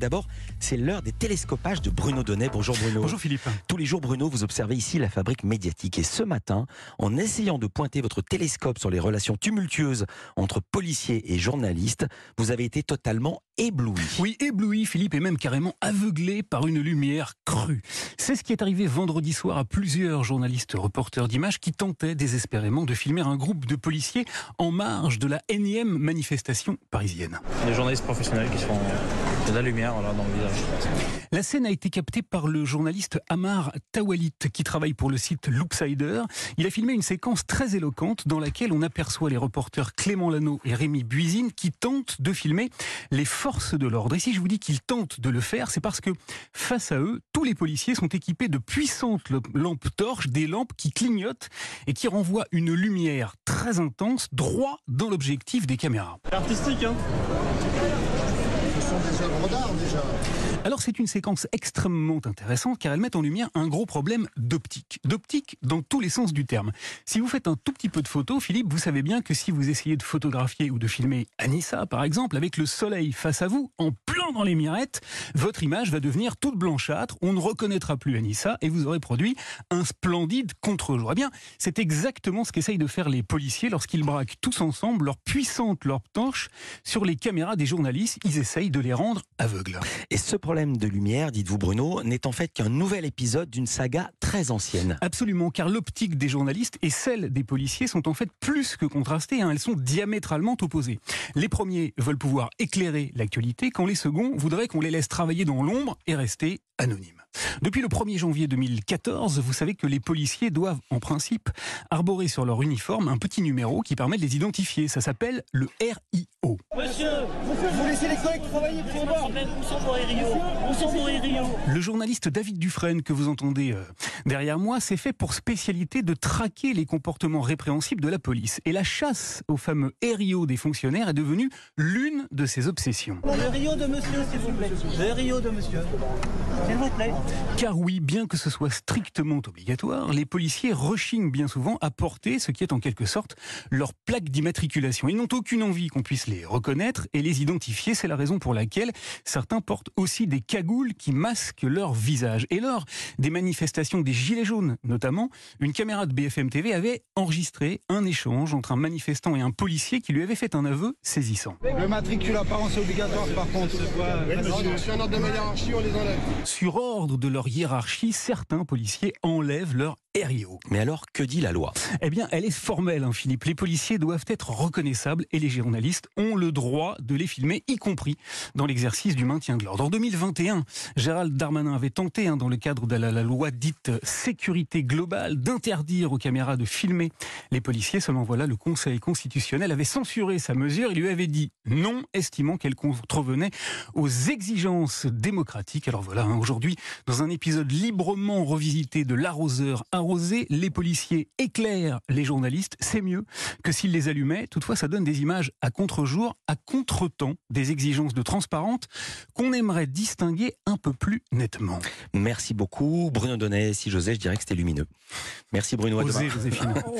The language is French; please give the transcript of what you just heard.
D'abord, c'est l'heure des télescopages de Bruno Donnet. Bonjour Bruno. Bonjour Philippe. Tous les jours, Bruno, vous observez ici la fabrique médiatique. Et ce matin, en essayant de pointer votre télescope sur les relations tumultueuses entre policiers et journalistes, vous avez été totalement ébloui. Oui, ébloui, Philippe, et même carrément aveuglé par une lumière crue. C'est ce qui est arrivé vendredi soir à plusieurs journalistes reporters d'images qui tentaient désespérément de filmer un groupe de policiers en marge de la énième manifestation parisienne. Des journalistes professionnels qui sont de la lumière dans le. La scène a été captée par le journaliste Amar Tawalit qui travaille pour le site Loopsider. Il a filmé une séquence très éloquente dans laquelle on aperçoit les reporters Clément Lano et Rémi Buisine qui tentent de filmer les forces de l'ordre. Et si je vous dis qu'ils tentent de le faire, c'est parce que face à eux, tous les policiers sont équipés de puissantes lampes torches, des lampes qui clignotent et qui renvoient une lumière très intense droit dans l'objectif des caméras. Artistique, hein Alors c'est une séquence extrêmement intéressante car elle met en lumière un gros problème d'optique. D'optique dans tous les sens du terme. Si vous faites un tout petit peu de photos, Philippe, vous savez bien que si vous essayez de photographier ou de filmer Anissa par exemple avec le soleil face à vous en dans les mirettes, votre image va devenir toute blanchâtre, on ne reconnaîtra plus Anissa et vous aurez produit un splendide contre-jour. Eh bien, c'est exactement ce qu'essayent de faire les policiers lorsqu'ils braquent tous ensemble leur puissante lampe torche sur les caméras des journalistes. Ils essayent de les rendre aveugles. Et ce problème de lumière, dites-vous Bruno, n'est en fait qu'un nouvel épisode d'une saga très ancienne. Absolument, car l'optique des journalistes et celle des policiers sont en fait plus que contrastées, hein. elles sont diamétralement opposées. Les premiers veulent pouvoir éclairer l'actualité, quand les seconds voudraient qu'on les laisse travailler dans l'ombre et rester anonymes. Depuis le 1er janvier 2014, vous savez que les policiers doivent, en principe, arborer sur leur uniforme un petit numéro qui permet de les identifier. Ça s'appelle le RIO. Monsieur, vous laissez les collègues travailler pour RIO Le journaliste David Dufresne, que vous entendez euh, derrière moi, s'est fait pour spécialité de traquer les comportements répréhensibles de la police. Et la chasse au fameux RIO des fonctionnaires est devenue l'une de ses obsessions. Le RIO de monsieur, s'il vous plaît. Le RIO de monsieur. S'il vous plaît. Car oui, bien que ce soit strictement obligatoire, les policiers rechignent bien souvent à porter ce qui est en quelque sorte leur plaque d'immatriculation. Ils n'ont aucune envie qu'on puisse les reconnaître et les identifier. C'est la raison pour laquelle certains portent aussi des cagoules qui masquent leur visage. Et lors des manifestations des Gilets jaunes, notamment, une caméra de BFM TV avait enregistré un échange entre un manifestant et un policier qui lui avait fait un aveu saisissant. Le matricule apparence obligatoire par contre. Sur un ordre de ma hiérarchie, on les enlève. Sur ordre de leur hiérarchie, certains policiers enlèvent leur RIO. Mais alors, que dit la loi? Eh bien, elle est formelle, hein, Philippe. Les policiers doivent être reconnaissables et les journalistes ont le droit de les filmer, y compris dans l'exercice du maintien de l'ordre. En 2021, Gérald Darmanin avait tenté, hein, dans le cadre de la, la loi dite sécurité globale, d'interdire aux caméras de filmer les policiers. Seulement voilà, le Conseil constitutionnel avait censuré sa mesure. Il lui avait dit non, estimant qu'elle contrevenait aux exigences démocratiques. Alors voilà, hein, aujourd'hui, dans un épisode librement revisité de l'arroseur arrosé, les policiers éclairent les journalistes. C'est mieux que s'ils les allumaient. Toutefois, ça donne des images à contre-jour, à contre-temps, des exigences de transparence qu'on aimerait distinguer un peu plus nettement. Merci beaucoup Bruno Donnet. Si j'osais, je dirais que c'était lumineux. Merci Bruno. Osez, demain. Joséphine.